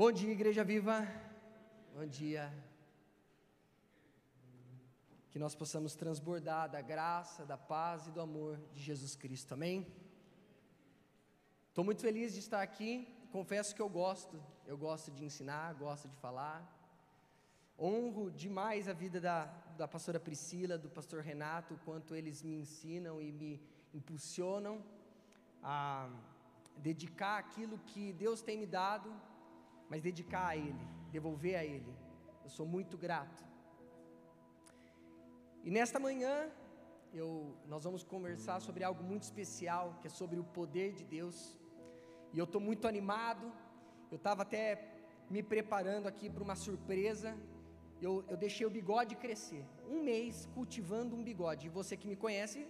Bom dia, Igreja Viva. Bom dia. Que nós possamos transbordar da graça, da paz e do amor de Jesus Cristo. Amém? Estou muito feliz de estar aqui. Confesso que eu gosto. Eu gosto de ensinar, gosto de falar. Honro demais a vida da, da pastora Priscila, do pastor Renato, quanto eles me ensinam e me impulsionam a dedicar aquilo que Deus tem me dado, mas dedicar a Ele, devolver a Ele. Eu sou muito grato. E nesta manhã, eu, nós vamos conversar sobre algo muito especial, que é sobre o poder de Deus. E eu estou muito animado. Eu estava até me preparando aqui para uma surpresa. Eu, eu deixei o bigode crescer. Um mês cultivando um bigode. E você que me conhece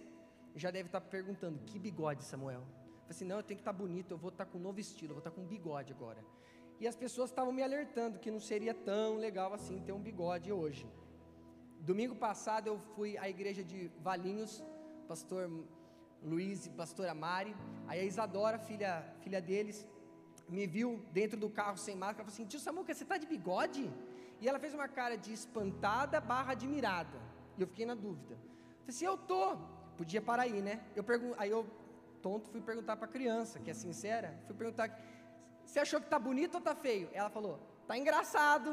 já deve estar perguntando: que bigode, Samuel? falei assim, não, eu tenho que estar tá bonito, eu vou estar tá com um novo estilo, eu vou estar tá com um bigode agora. E as pessoas estavam me alertando que não seria tão legal assim ter um bigode hoje. Domingo passado eu fui à igreja de Valinhos, pastor Luiz e pastora Mari. Aí a Isadora, filha, filha deles, me viu dentro do carro sem máscara. Falou assim: Tio Samuca, você está de bigode? E ela fez uma cara de espantada barra admirada. E eu fiquei na dúvida. Eu falei assim: Eu tô. Podia parar aí, né? Eu pergun aí eu tonto, fui perguntar para a criança, que é sincera, fui perguntar, você achou que está bonito ou está feio? Ela falou, está engraçado.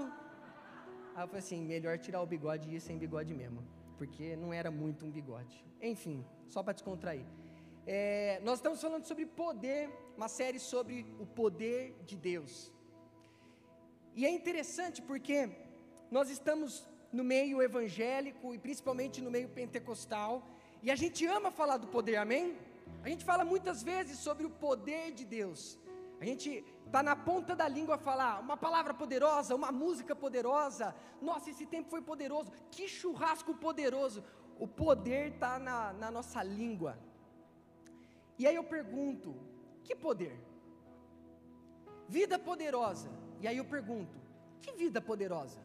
Aí eu falei assim, melhor tirar o bigode e ir sem bigode mesmo, porque não era muito um bigode. Enfim, só para descontrair. É, nós estamos falando sobre poder, uma série sobre o poder de Deus. E é interessante porque nós estamos no meio evangélico e principalmente no meio pentecostal, e a gente ama falar do poder, amém? A gente fala muitas vezes sobre o poder de Deus. A gente está na ponta da língua falar uma palavra poderosa, uma música poderosa. Nossa, esse tempo foi poderoso. Que churrasco poderoso. O poder está na, na nossa língua. E aí eu pergunto: que poder? Vida poderosa. E aí eu pergunto: que vida poderosa?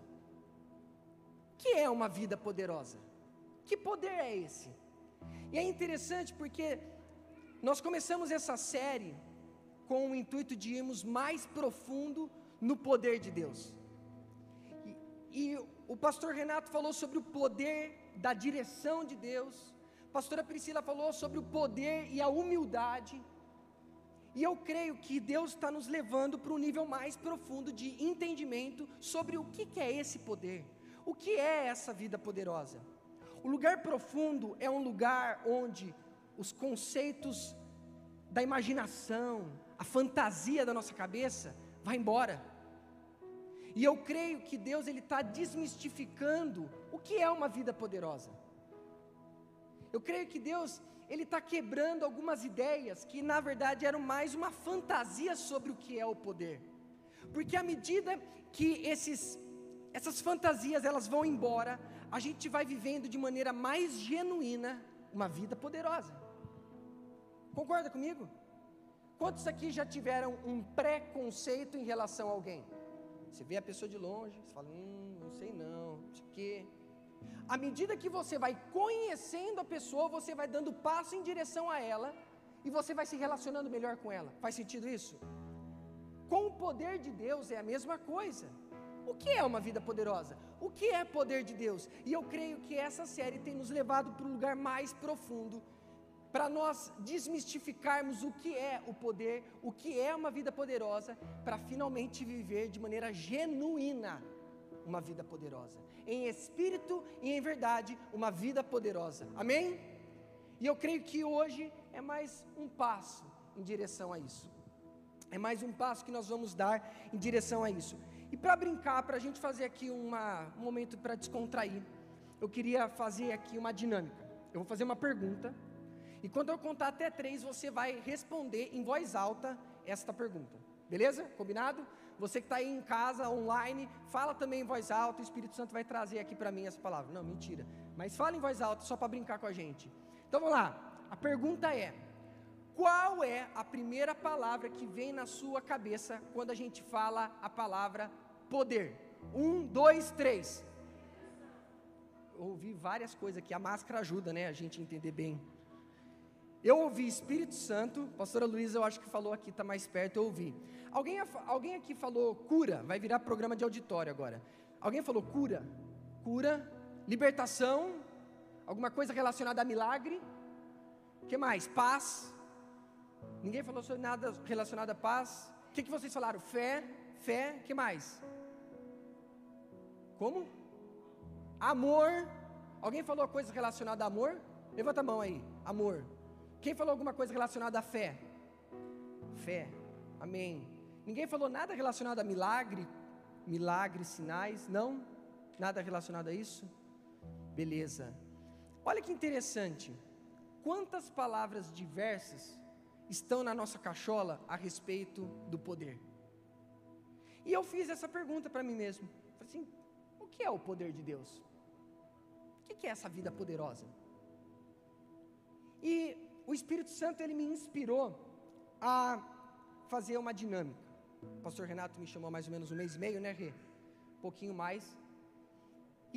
Que é uma vida poderosa? Que poder é esse? E é interessante porque nós começamos essa série com o intuito de irmos mais profundo no poder de Deus. E, e o pastor Renato falou sobre o poder da direção de Deus. A pastora Priscila falou sobre o poder e a humildade. E eu creio que Deus está nos levando para um nível mais profundo de entendimento sobre o que, que é esse poder, o que é essa vida poderosa. O lugar profundo é um lugar onde os conceitos da imaginação, a fantasia da nossa cabeça vai embora. E eu creio que Deus ele está desmistificando o que é uma vida poderosa. Eu creio que Deus ele está quebrando algumas ideias que na verdade eram mais uma fantasia sobre o que é o poder. Porque à medida que esses, essas fantasias elas vão embora, a gente vai vivendo de maneira mais genuína uma vida poderosa. Concorda comigo? Quantos aqui já tiveram um preconceito em relação a alguém? Você vê a pessoa de longe, você fala, hum, não sei não, o quê. À medida que você vai conhecendo a pessoa, você vai dando passo em direção a ela e você vai se relacionando melhor com ela. Faz sentido isso? Com o poder de Deus é a mesma coisa. O que é uma vida poderosa? O que é poder de Deus? E eu creio que essa série tem nos levado para um lugar mais profundo para nós desmistificarmos o que é o poder, o que é uma vida poderosa, para finalmente viver de maneira genuína uma vida poderosa, em espírito e em verdade, uma vida poderosa. Amém? E eu creio que hoje é mais um passo em direção a isso. É mais um passo que nós vamos dar em direção a isso. E para brincar, para a gente fazer aqui uma, um momento para descontrair, eu queria fazer aqui uma dinâmica. Eu vou fazer uma pergunta e quando eu contar até três, você vai responder em voz alta esta pergunta. Beleza? Combinado? Você que está aí em casa, online, fala também em voz alta. O Espírito Santo vai trazer aqui para mim essa palavra. Não, mentira. Mas fala em voz alta só para brincar com a gente. Então vamos lá. A pergunta é: qual é a primeira palavra que vem na sua cabeça quando a gente fala a palavra poder? Um, dois, três. Eu ouvi várias coisas aqui. A máscara ajuda, né? A gente entender bem. Eu ouvi Espírito Santo, pastora Luísa eu acho que falou aqui, está mais perto, eu ouvi. Alguém, alguém aqui falou cura, vai virar programa de auditório agora. Alguém falou cura? Cura, libertação, alguma coisa relacionada a milagre? O que mais? Paz. Ninguém falou sobre nada relacionado a paz. O que, que vocês falaram? Fé, fé, que mais? Como? Amor. Alguém falou coisa relacionada a amor? Levanta a mão aí. Amor. Quem falou alguma coisa relacionada à fé? Fé. Amém. Ninguém falou nada relacionado a milagre, milagres, sinais? Não? Nada relacionado a isso? Beleza. Olha que interessante. Quantas palavras diversas estão na nossa cachola a respeito do poder? E eu fiz essa pergunta para mim mesmo. Falei assim: o que é o poder de Deus? O que é essa vida poderosa? E o Espírito Santo ele me inspirou a fazer uma dinâmica. O pastor Renato me chamou mais ou menos um mês e meio, né, Rê? Um pouquinho mais.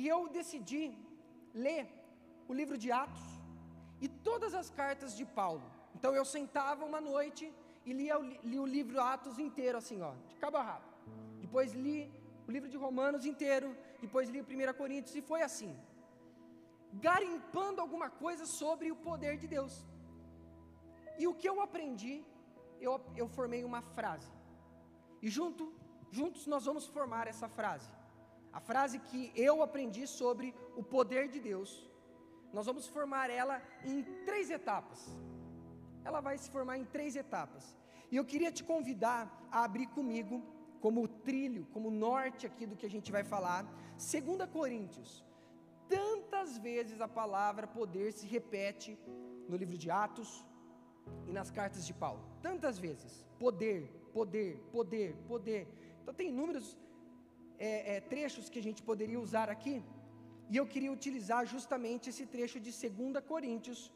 E eu decidi ler o livro de Atos e todas as cartas de Paulo. Então eu sentava uma noite e lia, li o livro Atos inteiro, assim, ó, de cabo a rabo. Depois li o livro de Romanos inteiro, depois li o 1 Coríntios e foi assim. Garimpando alguma coisa sobre o poder de Deus. E o que eu aprendi, eu, eu formei uma frase. E junto, juntos nós vamos formar essa frase. A frase que eu aprendi sobre o poder de Deus. Nós vamos formar ela em três etapas. Ela vai se formar em três etapas. E eu queria te convidar a abrir comigo, como trilho, como norte aqui do que a gente vai falar, 2 Coríntios. Tantas vezes a palavra poder se repete no livro de Atos, e nas cartas de Paulo, tantas vezes, poder, poder, poder, poder. Então tem inúmeros é, é, trechos que a gente poderia usar aqui, e eu queria utilizar justamente esse trecho de 2 Coríntios,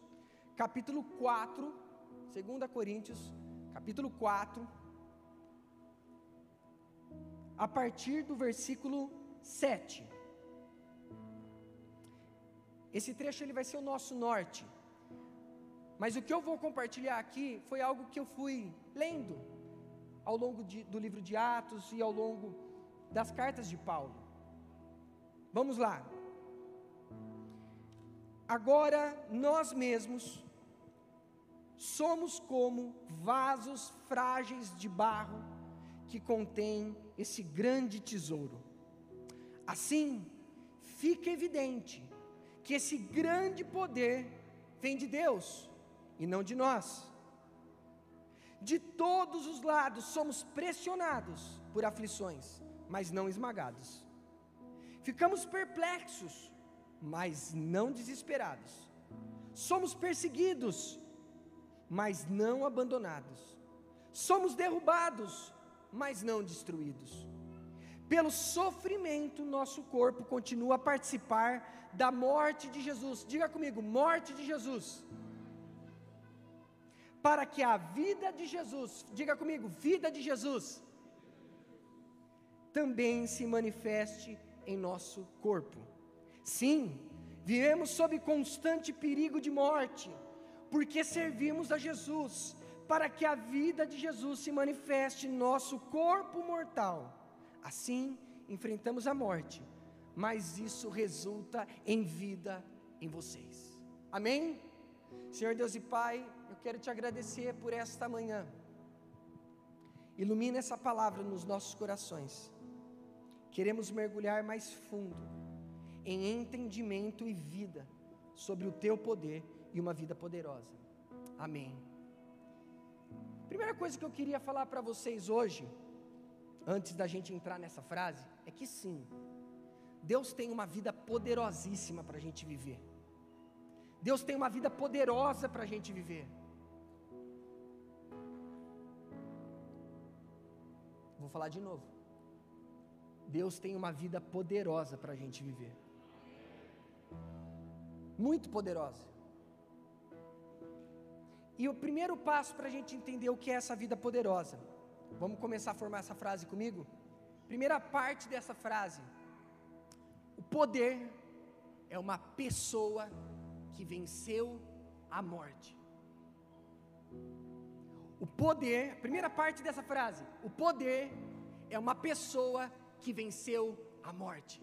capítulo 4, 2 Coríntios, capítulo 4, a partir do versículo 7. Esse trecho ele vai ser o nosso norte. Mas o que eu vou compartilhar aqui foi algo que eu fui lendo ao longo de, do livro de Atos e ao longo das cartas de Paulo. Vamos lá. Agora nós mesmos somos como vasos frágeis de barro que contém esse grande tesouro. Assim, fica evidente que esse grande poder vem de Deus e não de nós. De todos os lados somos pressionados por aflições, mas não esmagados. Ficamos perplexos, mas não desesperados. Somos perseguidos, mas não abandonados. Somos derrubados, mas não destruídos. Pelo sofrimento, nosso corpo continua a participar da morte de Jesus. Diga comigo, morte de Jesus para que a vida de Jesus, diga comigo, vida de Jesus, também se manifeste em nosso corpo. Sim, vivemos sob constante perigo de morte, porque servimos a Jesus, para que a vida de Jesus se manifeste em nosso corpo mortal. Assim, enfrentamos a morte, mas isso resulta em vida em vocês. Amém? Senhor Deus e Pai, quero te agradecer por esta manhã. Ilumina essa palavra nos nossos corações. Queremos mergulhar mais fundo em entendimento e vida sobre o teu poder e uma vida poderosa. Amém. Primeira coisa que eu queria falar para vocês hoje, antes da gente entrar nessa frase, é que sim, Deus tem uma vida poderosíssima para a gente viver. Deus tem uma vida poderosa para a gente viver. Vou falar de novo. Deus tem uma vida poderosa para a gente viver. Muito poderosa. E o primeiro passo para a gente entender o que é essa vida poderosa. Vamos começar a formar essa frase comigo? Primeira parte dessa frase. O poder é uma pessoa que venceu a morte. O poder, primeira parte dessa frase, o poder é uma pessoa que venceu a morte.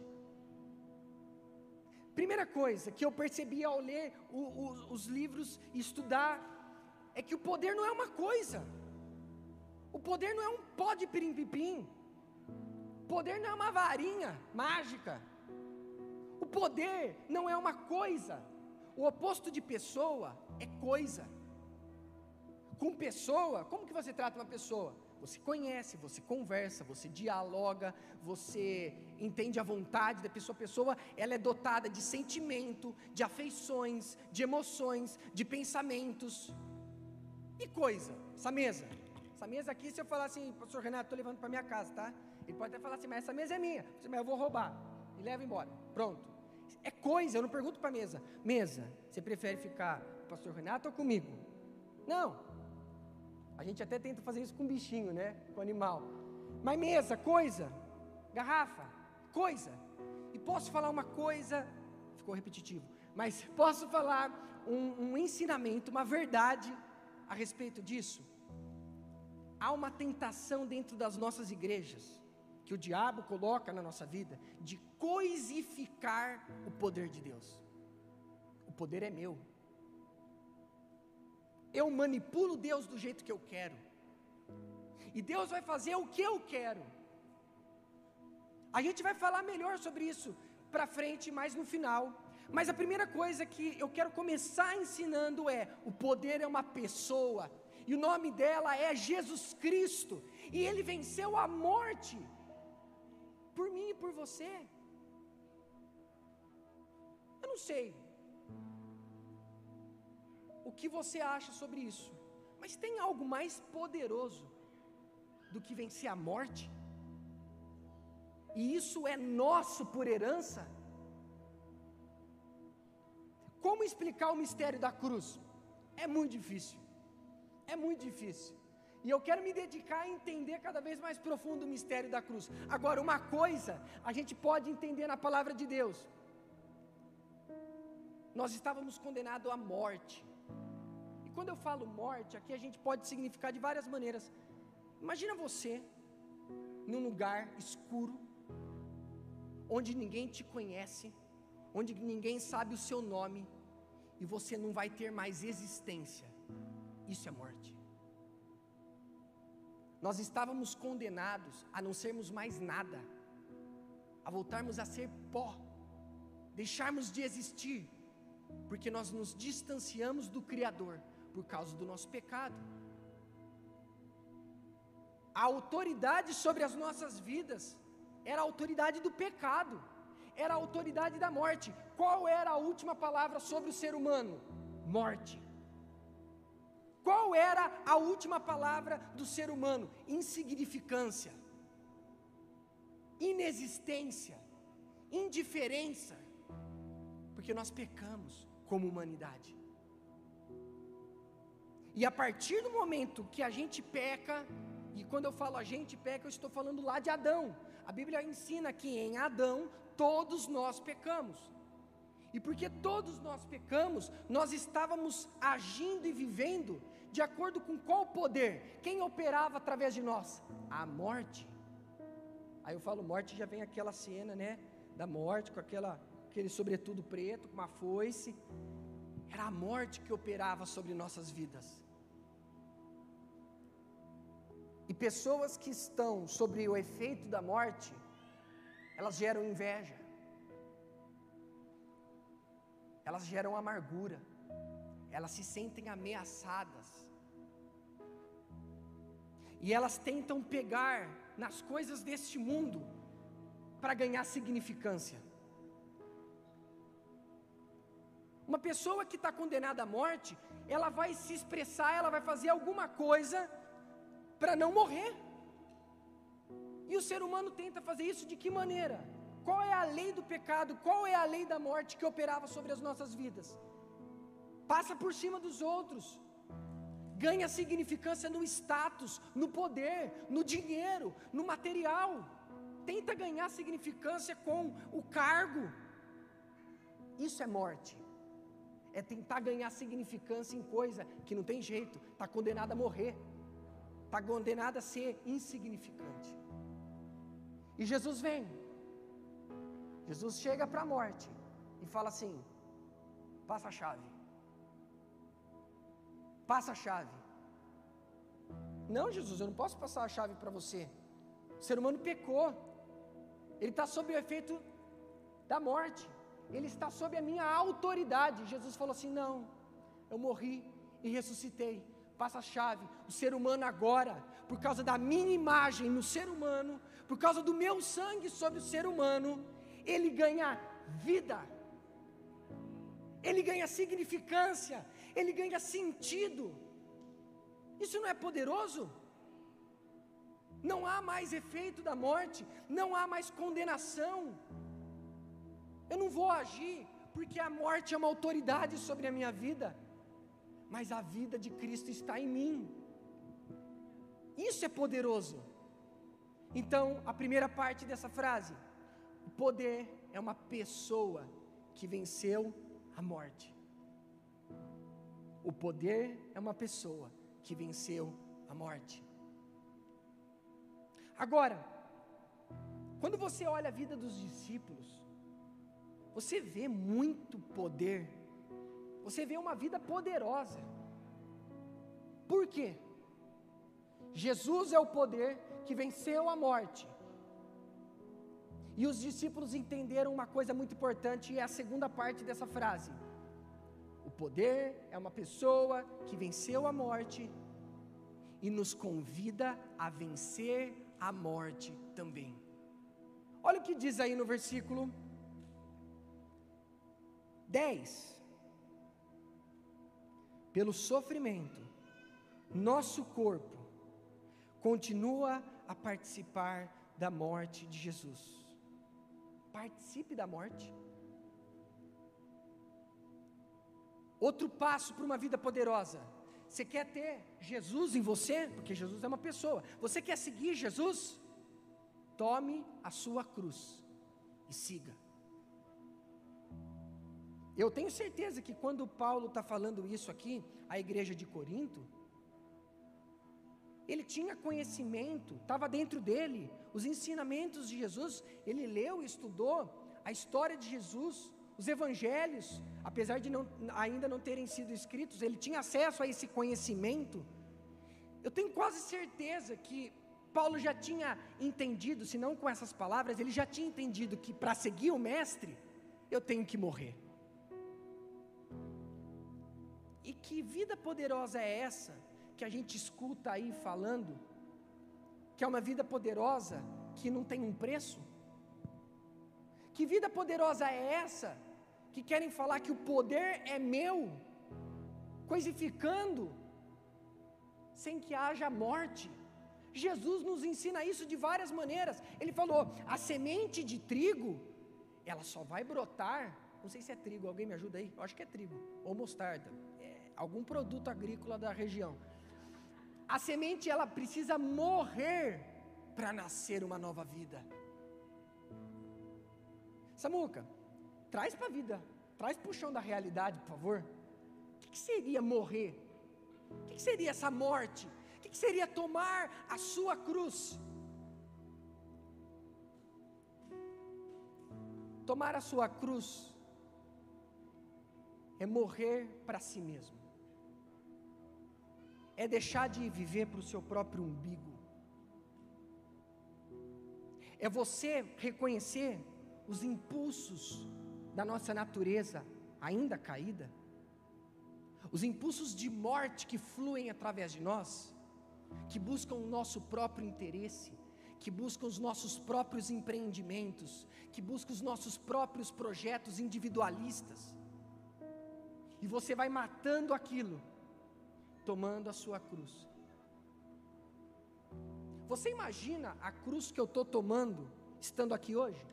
Primeira coisa que eu percebi ao ler o, o, os livros e estudar é que o poder não é uma coisa. O poder não é um pó de pirim-pipim. O poder não é uma varinha mágica. O poder não é uma coisa. O oposto de pessoa é coisa. Com pessoa, como que você trata uma pessoa? Você conhece, você conversa, você dialoga, você entende a vontade da pessoa. A pessoa, ela é dotada de sentimento, de afeições, de emoções, de pensamentos. E coisa, essa mesa. Essa mesa aqui, se eu falar assim, pastor Renato, estou levando para minha casa, tá? Ele pode até falar assim, mas essa mesa é minha. Mas eu vou roubar. E leva embora. Pronto. É coisa, eu não pergunto para a mesa. Mesa, você prefere ficar com o pastor Renato ou comigo? Não. A gente até tenta fazer isso com bichinho, né? Com animal. Mas mesa, coisa. Garrafa, coisa. E posso falar uma coisa, ficou repetitivo, mas posso falar um, um ensinamento, uma verdade a respeito disso? Há uma tentação dentro das nossas igrejas que o diabo coloca na nossa vida de coisificar o poder de Deus. O poder é meu. Eu manipulo Deus do jeito que eu quero. E Deus vai fazer o que eu quero. A gente vai falar melhor sobre isso para frente, mais no final. Mas a primeira coisa que eu quero começar ensinando é: o poder é uma pessoa, e o nome dela é Jesus Cristo, e ele venceu a morte por mim e por você. Eu não sei o que você acha sobre isso, mas tem algo mais poderoso do que vencer a morte? E isso é nosso por herança? Como explicar o mistério da cruz? É muito difícil. É muito difícil. E eu quero me dedicar a entender cada vez mais profundo o mistério da cruz. Agora, uma coisa a gente pode entender na palavra de Deus. Nós estávamos condenados à morte. Quando eu falo morte, aqui a gente pode significar de várias maneiras. Imagina você num lugar escuro, onde ninguém te conhece, onde ninguém sabe o seu nome, e você não vai ter mais existência. Isso é morte. Nós estávamos condenados a não sermos mais nada, a voltarmos a ser pó, deixarmos de existir, porque nós nos distanciamos do Criador por causa do nosso pecado. A autoridade sobre as nossas vidas era a autoridade do pecado, era a autoridade da morte. Qual era a última palavra sobre o ser humano? Morte. Qual era a última palavra do ser humano? Insignificância, inexistência, indiferença, porque nós pecamos como humanidade. E a partir do momento que a gente peca, e quando eu falo a gente peca, eu estou falando lá de Adão. A Bíblia ensina que em Adão todos nós pecamos. E porque todos nós pecamos, nós estávamos agindo e vivendo de acordo com qual poder? Quem operava através de nós? A morte. Aí eu falo morte, já vem aquela cena, né? Da morte, com aquela, aquele sobretudo preto, com uma foice. Era a morte que operava sobre nossas vidas. E pessoas que estão sobre o efeito da morte, elas geram inveja, elas geram amargura, elas se sentem ameaçadas, e elas tentam pegar nas coisas deste mundo para ganhar significância. Uma pessoa que está condenada à morte, ela vai se expressar, ela vai fazer alguma coisa para não morrer. E o ser humano tenta fazer isso de que maneira? Qual é a lei do pecado? Qual é a lei da morte que operava sobre as nossas vidas? Passa por cima dos outros ganha significância no status, no poder, no dinheiro, no material. Tenta ganhar significância com o cargo. Isso é morte. é tentar ganhar significância em coisa que não tem jeito, está condenado a morrer, está condenado a ser insignificante. E Jesus vem, Jesus chega para a morte e fala assim: passa a chave, passa a chave. Não, Jesus, eu não posso passar a chave para você. O ser humano pecou, ele está sob o efeito da morte, ele está sob a minha autoridade. Jesus falou assim: Não, eu morri e ressuscitei. Passa a chave. O ser humano agora, por causa da minha imagem no ser humano, por causa do meu sangue sobre o ser humano, ele ganha vida, ele ganha significância, ele ganha sentido. Isso não é poderoso? Não há mais efeito da morte, não há mais condenação. Eu não vou agir, porque a morte é uma autoridade sobre a minha vida, mas a vida de Cristo está em mim. Isso é poderoso. Então, a primeira parte dessa frase, o poder é uma pessoa que venceu a morte. O poder é uma pessoa que venceu a morte. Agora, quando você olha a vida dos discípulos, você vê muito poder, você vê uma vida poderosa. Por quê? Jesus é o poder que venceu a morte. E os discípulos entenderam uma coisa muito importante, e é a segunda parte dessa frase. O poder é uma pessoa que venceu a morte e nos convida a vencer a morte também. Olha o que diz aí no versículo 10. Pelo sofrimento, nosso corpo continua a participar da morte de Jesus. Participe da morte. Outro passo para uma vida poderosa. Você quer ter Jesus em você? Porque Jesus é uma pessoa. Você quer seguir Jesus? Tome a sua cruz e siga. Eu tenho certeza que quando Paulo está falando isso aqui, a igreja de Corinto, ele tinha conhecimento, estava dentro dele, os ensinamentos de Jesus, ele leu e estudou a história de Jesus, os evangelhos, apesar de não, ainda não terem sido escritos, ele tinha acesso a esse conhecimento. Eu tenho quase certeza que Paulo já tinha entendido, se não com essas palavras, ele já tinha entendido que para seguir o mestre, eu tenho que morrer. E que vida poderosa é essa que a gente escuta aí falando? Que é uma vida poderosa que não tem um preço? Que vida poderosa é essa que querem falar que o poder é meu, coisificando, sem que haja morte? Jesus nos ensina isso de várias maneiras. Ele falou: a semente de trigo, ela só vai brotar. Não sei se é trigo, alguém me ajuda aí? Eu acho que é trigo, ou mostarda algum produto agrícola da região. A semente ela precisa morrer para nascer uma nova vida. Samuca, traz para a vida, traz para o chão da realidade, por favor. O que, que seria morrer? O que, que seria essa morte? O que, que seria tomar a sua cruz? Tomar a sua cruz é morrer para si mesmo é deixar de viver para o seu próprio umbigo. É você reconhecer os impulsos da nossa natureza ainda caída, os impulsos de morte que fluem através de nós, que buscam o nosso próprio interesse, que buscam os nossos próprios empreendimentos, que buscam os nossos próprios projetos individualistas. E você vai matando aquilo tomando a sua cruz. Você imagina a cruz que eu estou tomando estando aqui hoje?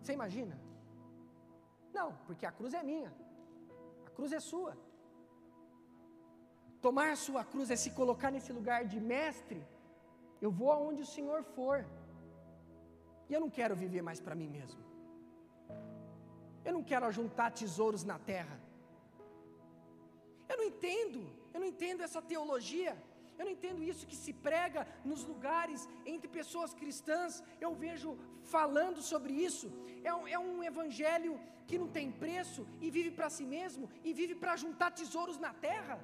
Você imagina? Não, porque a cruz é minha, a cruz é sua. Tomar a sua cruz é se colocar nesse lugar de mestre. Eu vou aonde o Senhor for. E eu não quero viver mais para mim mesmo. Eu não quero ajuntar tesouros na terra. Eu não entendo, eu não entendo essa teologia. Eu não entendo isso que se prega nos lugares entre pessoas cristãs. Eu vejo falando sobre isso. É um, é um evangelho que não tem preço e vive para si mesmo e vive para juntar tesouros na terra.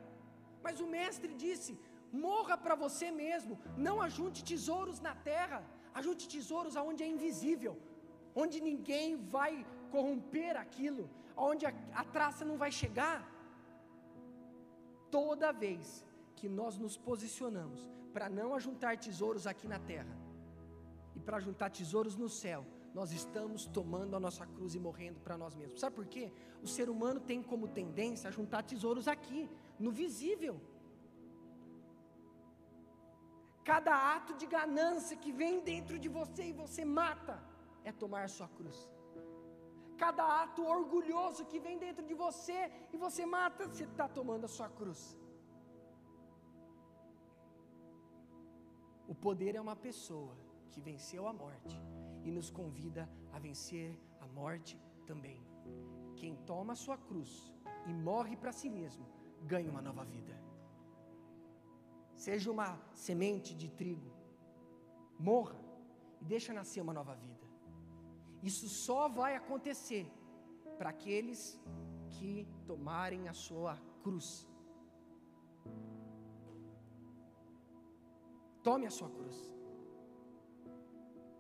Mas o Mestre disse: morra para você mesmo, não ajunte tesouros na terra, ajunte tesouros aonde é invisível, onde ninguém vai corromper aquilo, onde a, a traça não vai chegar. Toda vez que nós nos posicionamos para não ajuntar tesouros aqui na terra e para juntar tesouros no céu, nós estamos tomando a nossa cruz e morrendo para nós mesmos. Sabe por quê? O ser humano tem como tendência a juntar tesouros aqui, no visível. Cada ato de ganância que vem dentro de você e você mata, é tomar a sua cruz. Cada ato orgulhoso que vem dentro de você e você mata, você está tomando a sua cruz. O poder é uma pessoa que venceu a morte e nos convida a vencer a morte também. Quem toma a sua cruz e morre para si mesmo, ganha uma nova vida. Seja uma semente de trigo, morra e deixa nascer uma nova vida. Isso só vai acontecer para aqueles que tomarem a sua cruz. Tome a sua cruz.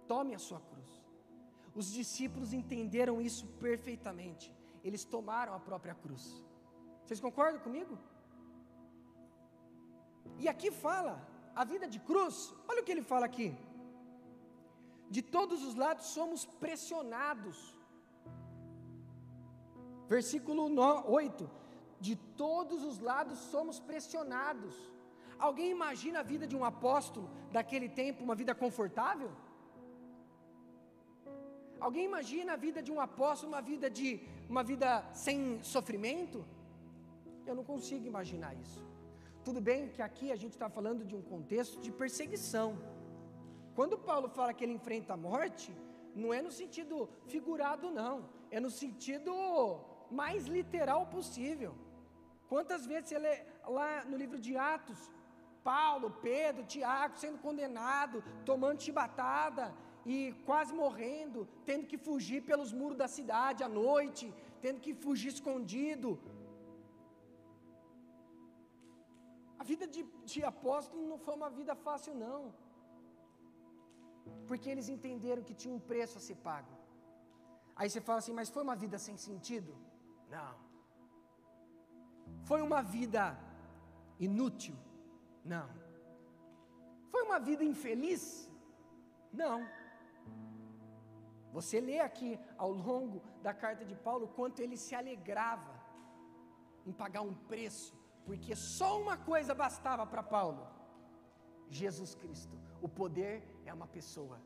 Tome a sua cruz. Os discípulos entenderam isso perfeitamente. Eles tomaram a própria cruz. Vocês concordam comigo? E aqui fala a vida de cruz. Olha o que ele fala aqui. De todos os lados somos pressionados. Versículo 8: De todos os lados somos pressionados. Alguém imagina a vida de um apóstolo daquele tempo, uma vida confortável? Alguém imagina a vida de um apóstolo, uma vida de uma vida sem sofrimento? Eu não consigo imaginar isso. Tudo bem que aqui a gente está falando de um contexto de perseguição. Quando Paulo fala que ele enfrenta a morte, não é no sentido figurado, não, é no sentido mais literal possível. Quantas vezes ele lá no livro de Atos, Paulo, Pedro, Tiago sendo condenado, tomando chibatada e quase morrendo, tendo que fugir pelos muros da cidade à noite, tendo que fugir escondido. A vida de, de apóstolo não foi uma vida fácil, não porque eles entenderam que tinha um preço a ser pago. Aí você fala assim, mas foi uma vida sem sentido? Não. Foi uma vida inútil? Não. Foi uma vida infeliz? Não. Você lê aqui ao longo da carta de Paulo quanto ele se alegrava em pagar um preço, porque só uma coisa bastava para Paulo: Jesus Cristo. O poder é uma pessoa.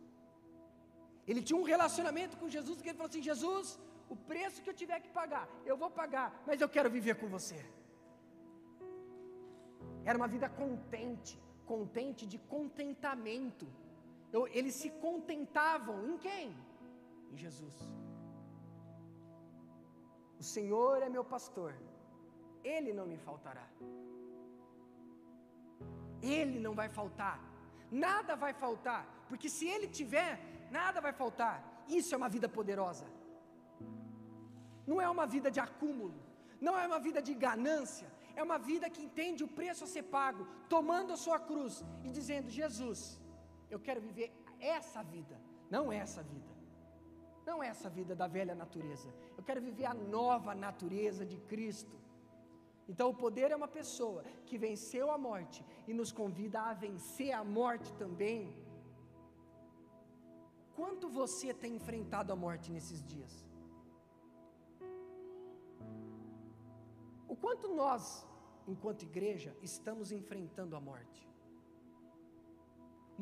Ele tinha um relacionamento com Jesus que ele falou assim: Jesus, o preço que eu tiver que pagar, eu vou pagar, mas eu quero viver com você. Era uma vida contente, contente de contentamento. Eu, eles se contentavam em quem? Em Jesus. O Senhor é meu pastor, Ele não me faltará. Ele não vai faltar, nada vai faltar, porque se Ele tiver, nada vai faltar. Isso é uma vida poderosa. Não é uma vida de acúmulo, não é uma vida de ganância, é uma vida que entende o preço a ser pago, tomando a sua cruz e dizendo: Jesus, eu quero viver essa vida, não essa vida. Não essa vida da velha natureza. Eu quero viver a nova natureza de Cristo. Então, o poder é uma pessoa que venceu a morte e nos convida a vencer a morte também. Quanto você tem enfrentado a morte nesses dias? O quanto nós, enquanto igreja, estamos enfrentando a morte?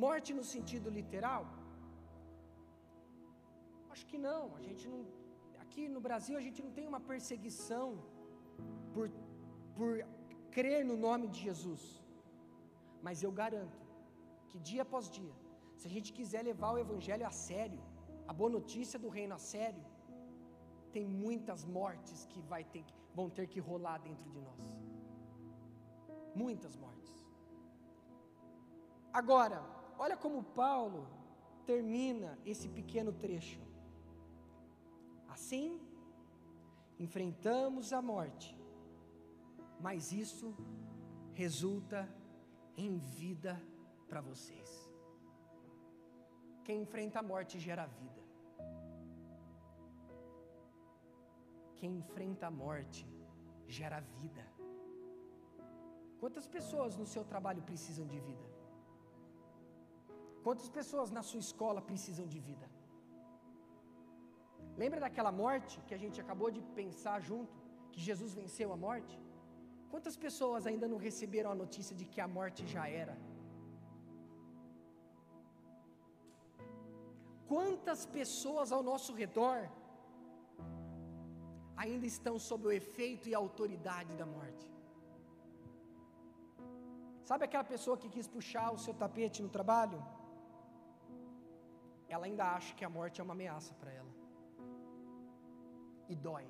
Morte no sentido literal? Acho que não. A gente não. Aqui no Brasil a gente não tem uma perseguição por, por crer no nome de Jesus. Mas eu garanto que dia após dia se a gente quiser levar o Evangelho a sério, a boa notícia do reino a sério, tem muitas mortes que, vai ter, vão ter que rolar dentro de nós. Muitas mortes. Agora, olha como Paulo termina esse pequeno trecho. Assim, enfrentamos a morte, mas isso resulta em vida para vocês. Quem enfrenta a morte gera vida. Quem enfrenta a morte gera vida. Quantas pessoas no seu trabalho precisam de vida? Quantas pessoas na sua escola precisam de vida? Lembra daquela morte que a gente acabou de pensar junto, que Jesus venceu a morte? Quantas pessoas ainda não receberam a notícia de que a morte já era? Quantas pessoas ao nosso redor ainda estão sob o efeito e autoridade da morte? Sabe aquela pessoa que quis puxar o seu tapete no trabalho? Ela ainda acha que a morte é uma ameaça para ela. E dói.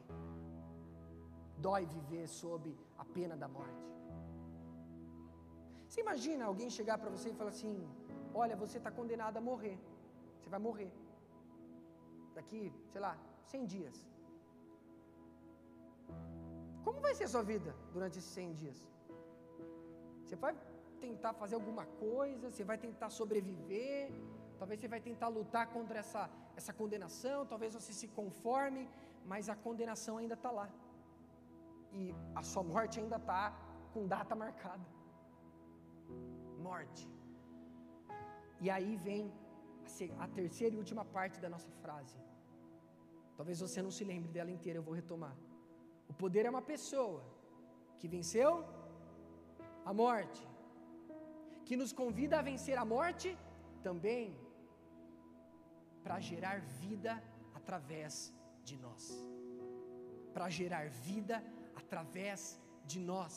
Dói viver sob a pena da morte. Você imagina alguém chegar para você e falar assim: Olha, você está condenado a morrer. Você vai morrer. Daqui, sei lá, 100 dias. Como vai ser a sua vida durante esses 100 dias? Você vai tentar fazer alguma coisa, você vai tentar sobreviver, talvez você vai tentar lutar contra essa, essa condenação, talvez você se conforme, mas a condenação ainda está lá. E a sua morte ainda está com data marcada. Morte. E aí vem a, terceira e última parte da nossa frase. Talvez você não se lembre dela inteira, eu vou retomar. O poder é uma pessoa que venceu a morte, que nos convida a vencer a morte também para gerar vida através de nós. Para gerar vida através de nós.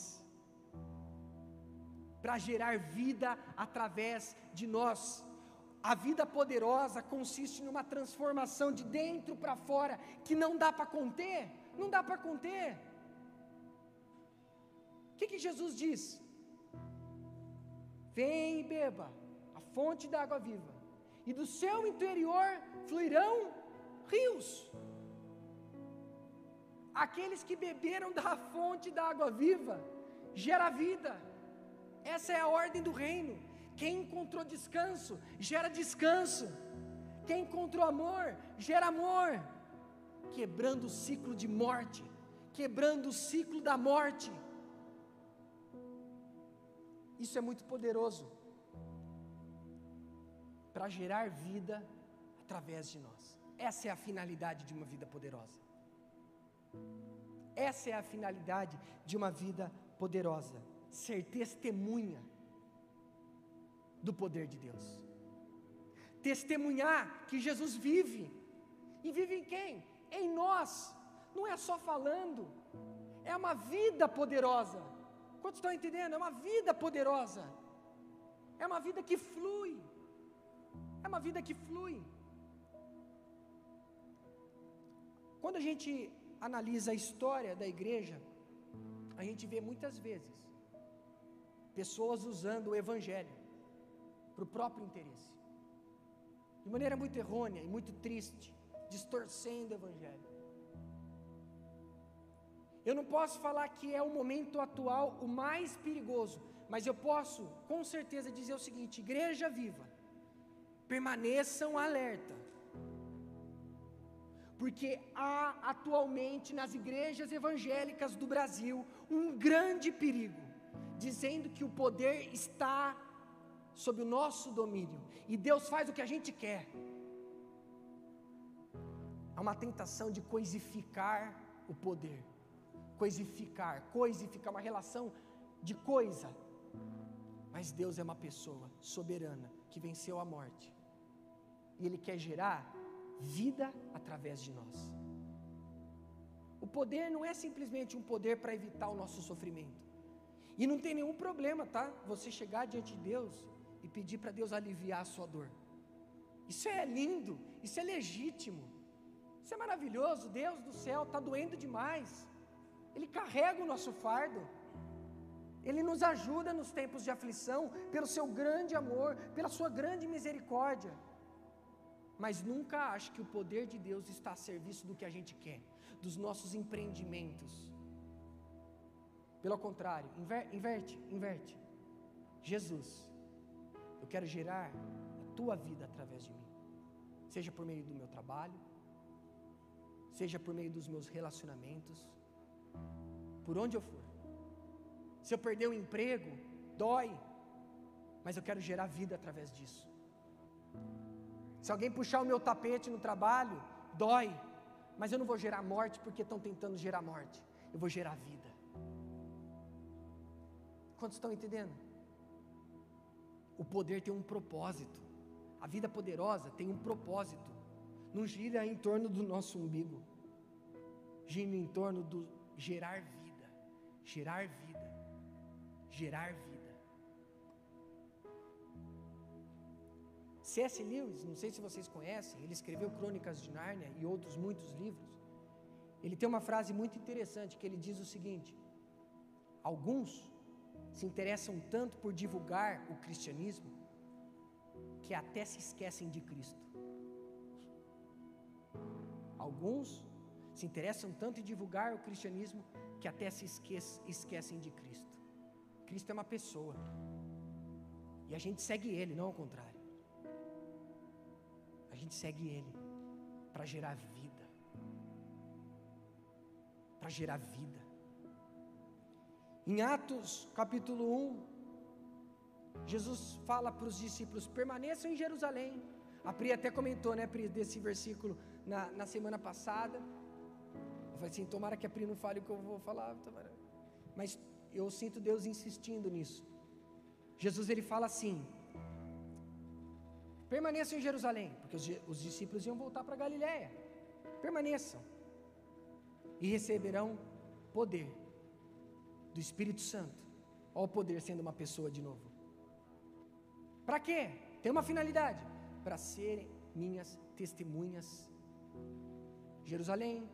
Para gerar vida através de nós. A vida poderosa consiste numa transformação de dentro para fora que não dá para conter, não dá para conter. O que, que Jesus diz? Vem e beba a fonte da água viva, e do seu interior fluirão rios. Aqueles que beberam da fonte da água viva gera vida. Essa é a ordem do reino. Quem encontrou descanso gera descanso. Quem encontrou amor gera amor. Quebrando o ciclo de morte, quebrando o ciclo da morte. Isso é muito poderoso para gerar vida através de nós. Essa é a finalidade de uma vida poderosa. Essa é a finalidade de uma vida poderosa. Ser testemunha do poder de Deus. Testemunhar que Jesus vive. E vive em quem? Em nós. Não é só falando, é uma vida poderosa. Quantos estão entendendo? É uma vida poderosa. É uma vida que flui. É uma vida que flui. Quando a gente analisa a história da igreja, a gente vê muitas vezes pessoas usando o evangelho para o próprio interesse. De maneira muito errônea e muito triste, distorcendo o Evangelho. Eu não posso falar que é o momento atual o mais perigoso, mas eu posso com certeza dizer o seguinte: igreja viva, permaneçam alerta, porque há atualmente nas igrejas evangélicas do Brasil um grande perigo, dizendo que o poder está sob o nosso domínio e Deus faz o que a gente quer. Há uma tentação de coisificar o poder, coisificar, coisificar uma relação de coisa. Mas Deus é uma pessoa soberana que venceu a morte e Ele quer gerar vida através de nós. O poder não é simplesmente um poder para evitar o nosso sofrimento. E não tem nenhum problema, tá? Você chegar diante de Deus e pedir para Deus aliviar a sua dor. Isso é lindo, isso é legítimo. Isso é maravilhoso, Deus do céu, está doendo demais. Ele carrega o nosso fardo. Ele nos ajuda nos tempos de aflição, pelo seu grande amor, pela sua grande misericórdia. Mas nunca ache que o poder de Deus está a serviço do que a gente quer, dos nossos empreendimentos. Pelo contrário, inverte, inverte. Jesus, eu quero gerar a tua vida através de mim, seja por meio do meu trabalho, seja por meio dos meus relacionamentos, por onde eu for. Se eu perder o emprego, dói, mas eu quero gerar vida através disso. Se alguém puxar o meu tapete no trabalho, dói, mas eu não vou gerar morte porque estão tentando gerar morte, eu vou gerar vida. Quantos estão entendendo? O poder tem um propósito, a vida poderosa tem um propósito, não gira em torno do nosso umbigo, gira em torno do gerar vida, gerar vida. Gerar vida. C.S. Lewis, não sei se vocês conhecem, ele escreveu Crônicas de Nárnia e outros muitos livros. Ele tem uma frase muito interessante que ele diz o seguinte: Alguns se interessam tanto por divulgar o cristianismo que até se esquecem de Cristo. Alguns se interessam tanto em divulgar o cristianismo que até se esquecem de Cristo. Cristo é uma pessoa. E a gente segue Ele, não ao contrário. Gente segue Ele para gerar vida. Para gerar vida. Em Atos capítulo 1, Jesus fala para os discípulos: permaneçam em Jerusalém. A Pri até comentou, né, Pri, desse versículo na, na semana passada. Eu falei assim: tomara que a Pri não fale o que eu vou falar. Tomara. Mas eu sinto Deus insistindo nisso. Jesus ele fala assim: permaneçam em Jerusalém, porque os, os discípulos iam voltar para Galiléia. Permaneçam e receberão poder do Espírito Santo. Olha o poder sendo uma pessoa de novo. Para quê? Tem uma finalidade: para serem minhas testemunhas. Jerusalém,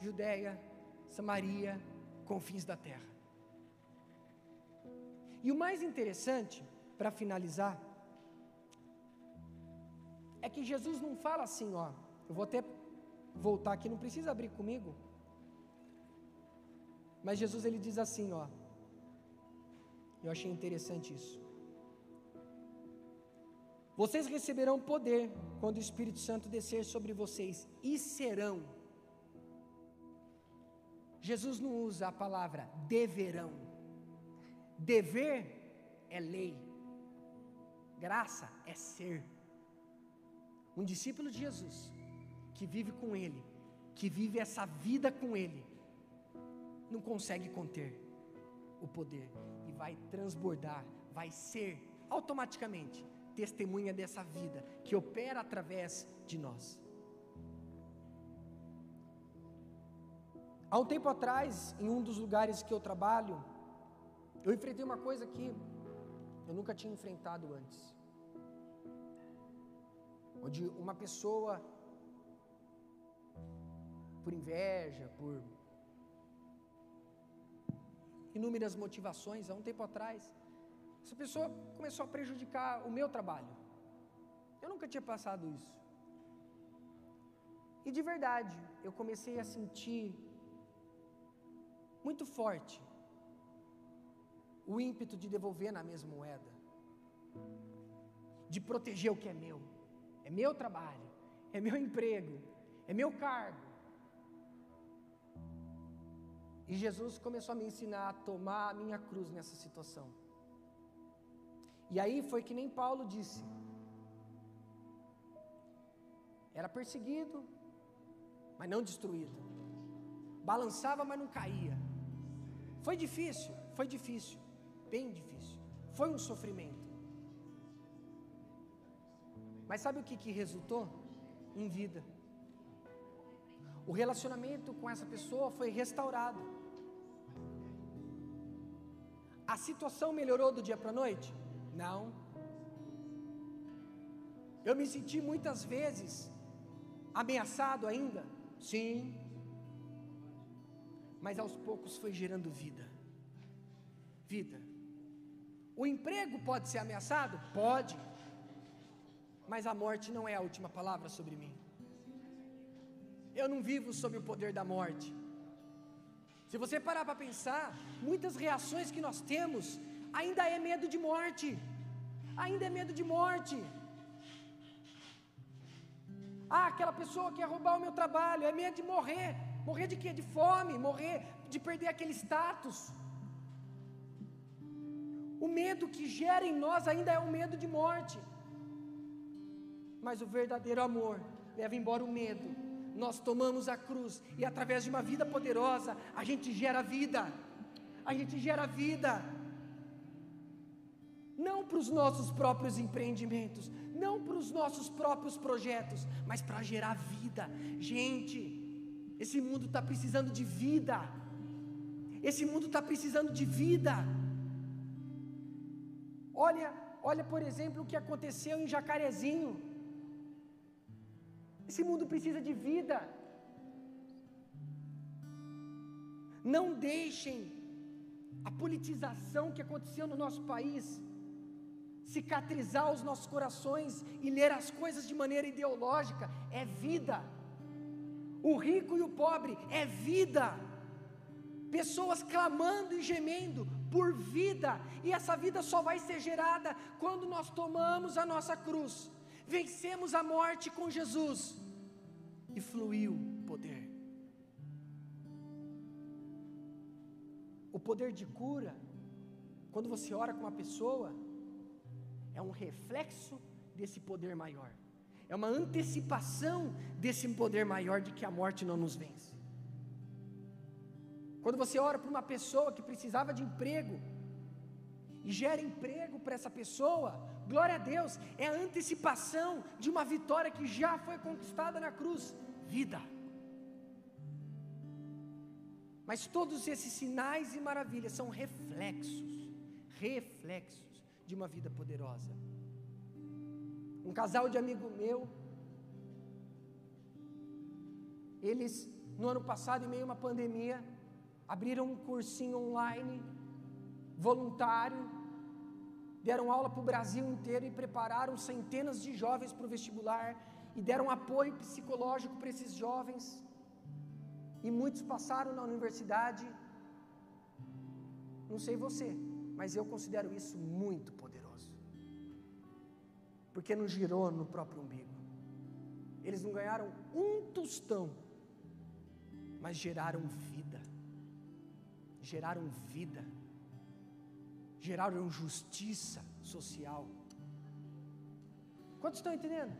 Judéia, Samaria, confins da terra. E o mais interessante, para finalizar, é que Jesus não fala assim, ó. Eu vou até voltar aqui, não precisa abrir comigo. Mas Jesus ele diz assim, ó. Eu achei interessante isso. Vocês receberão poder quando o Espírito Santo descer sobre vocês e serão. Jesus não usa a palavra deverão. Dever é lei, graça é ser. Um discípulo de Jesus, que vive com Ele, que vive essa vida com Ele, não consegue conter o poder e vai transbordar, vai ser automaticamente testemunha dessa vida que opera através de nós. Há um tempo atrás, em um dos lugares que eu trabalho, eu enfrentei uma coisa que eu nunca tinha enfrentado antes. Onde uma pessoa, por inveja, por inúmeras motivações, há um tempo atrás, essa pessoa começou a prejudicar o meu trabalho. Eu nunca tinha passado isso. E de verdade, eu comecei a sentir muito forte o ímpeto de devolver na mesma moeda, de proteger o que é meu, é meu trabalho, é meu emprego, é meu cargo. E Jesus começou a me ensinar a tomar a minha cruz nessa situação. E aí foi que nem Paulo disse: era perseguido, mas não destruído, balançava, mas não caía. Foi difícil, foi difícil bem difícil. Foi um sofrimento. Mas sabe o que, que resultou? Em vida. O relacionamento com essa pessoa foi restaurado. A situação melhorou do dia para a noite? Não. Eu me senti muitas vezes ameaçado ainda? Sim. Mas aos poucos foi gerando vida. Vida. O emprego pode ser ameaçado? Pode. Mas a morte não é a última palavra sobre mim. Eu não vivo sob o poder da morte. Se você parar para pensar, muitas reações que nós temos ainda é medo de morte. Ainda é medo de morte. Ah, aquela pessoa quer roubar o meu trabalho, é medo de morrer. Morrer de quê? De fome, morrer de perder aquele status. O medo que gera em nós ainda é o medo de morte. Mas o verdadeiro amor leva embora o medo nós tomamos a cruz e através de uma vida poderosa, a gente gera vida. A gente gera vida. Não para os nossos próprios empreendimentos, não para os nossos próprios projetos, mas para gerar vida. Gente, esse mundo está precisando de vida. Esse mundo está precisando de vida. Olha, olha por exemplo o que aconteceu em Jacarezinho. Esse mundo precisa de vida. Não deixem a politização que aconteceu no nosso país cicatrizar os nossos corações e ler as coisas de maneira ideológica. É vida. O rico e o pobre é vida. Pessoas clamando e gemendo por vida, e essa vida só vai ser gerada quando nós tomamos a nossa cruz vencemos a morte com Jesus e fluiu poder. O poder de cura, quando você ora com uma pessoa, é um reflexo desse poder maior, é uma antecipação desse poder maior de que a morte não nos vence. Quando você ora para uma pessoa que precisava de emprego, e gera emprego para essa pessoa, glória a Deus, é a antecipação de uma vitória que já foi conquistada na cruz vida. Mas todos esses sinais e maravilhas são reflexos, reflexos de uma vida poderosa. Um casal de amigo meu, eles no ano passado, em meio a uma pandemia, abriram um cursinho online voluntário, deram aula para o Brasil inteiro e prepararam centenas de jovens para o vestibular e deram apoio psicológico para esses jovens. E muitos passaram na universidade. Não sei você, mas eu considero isso muito poderoso. Porque não girou no próprio umbigo. Eles não ganharam um tostão, mas geraram vida. Geraram vida geraram justiça social. Quantos estão entendendo?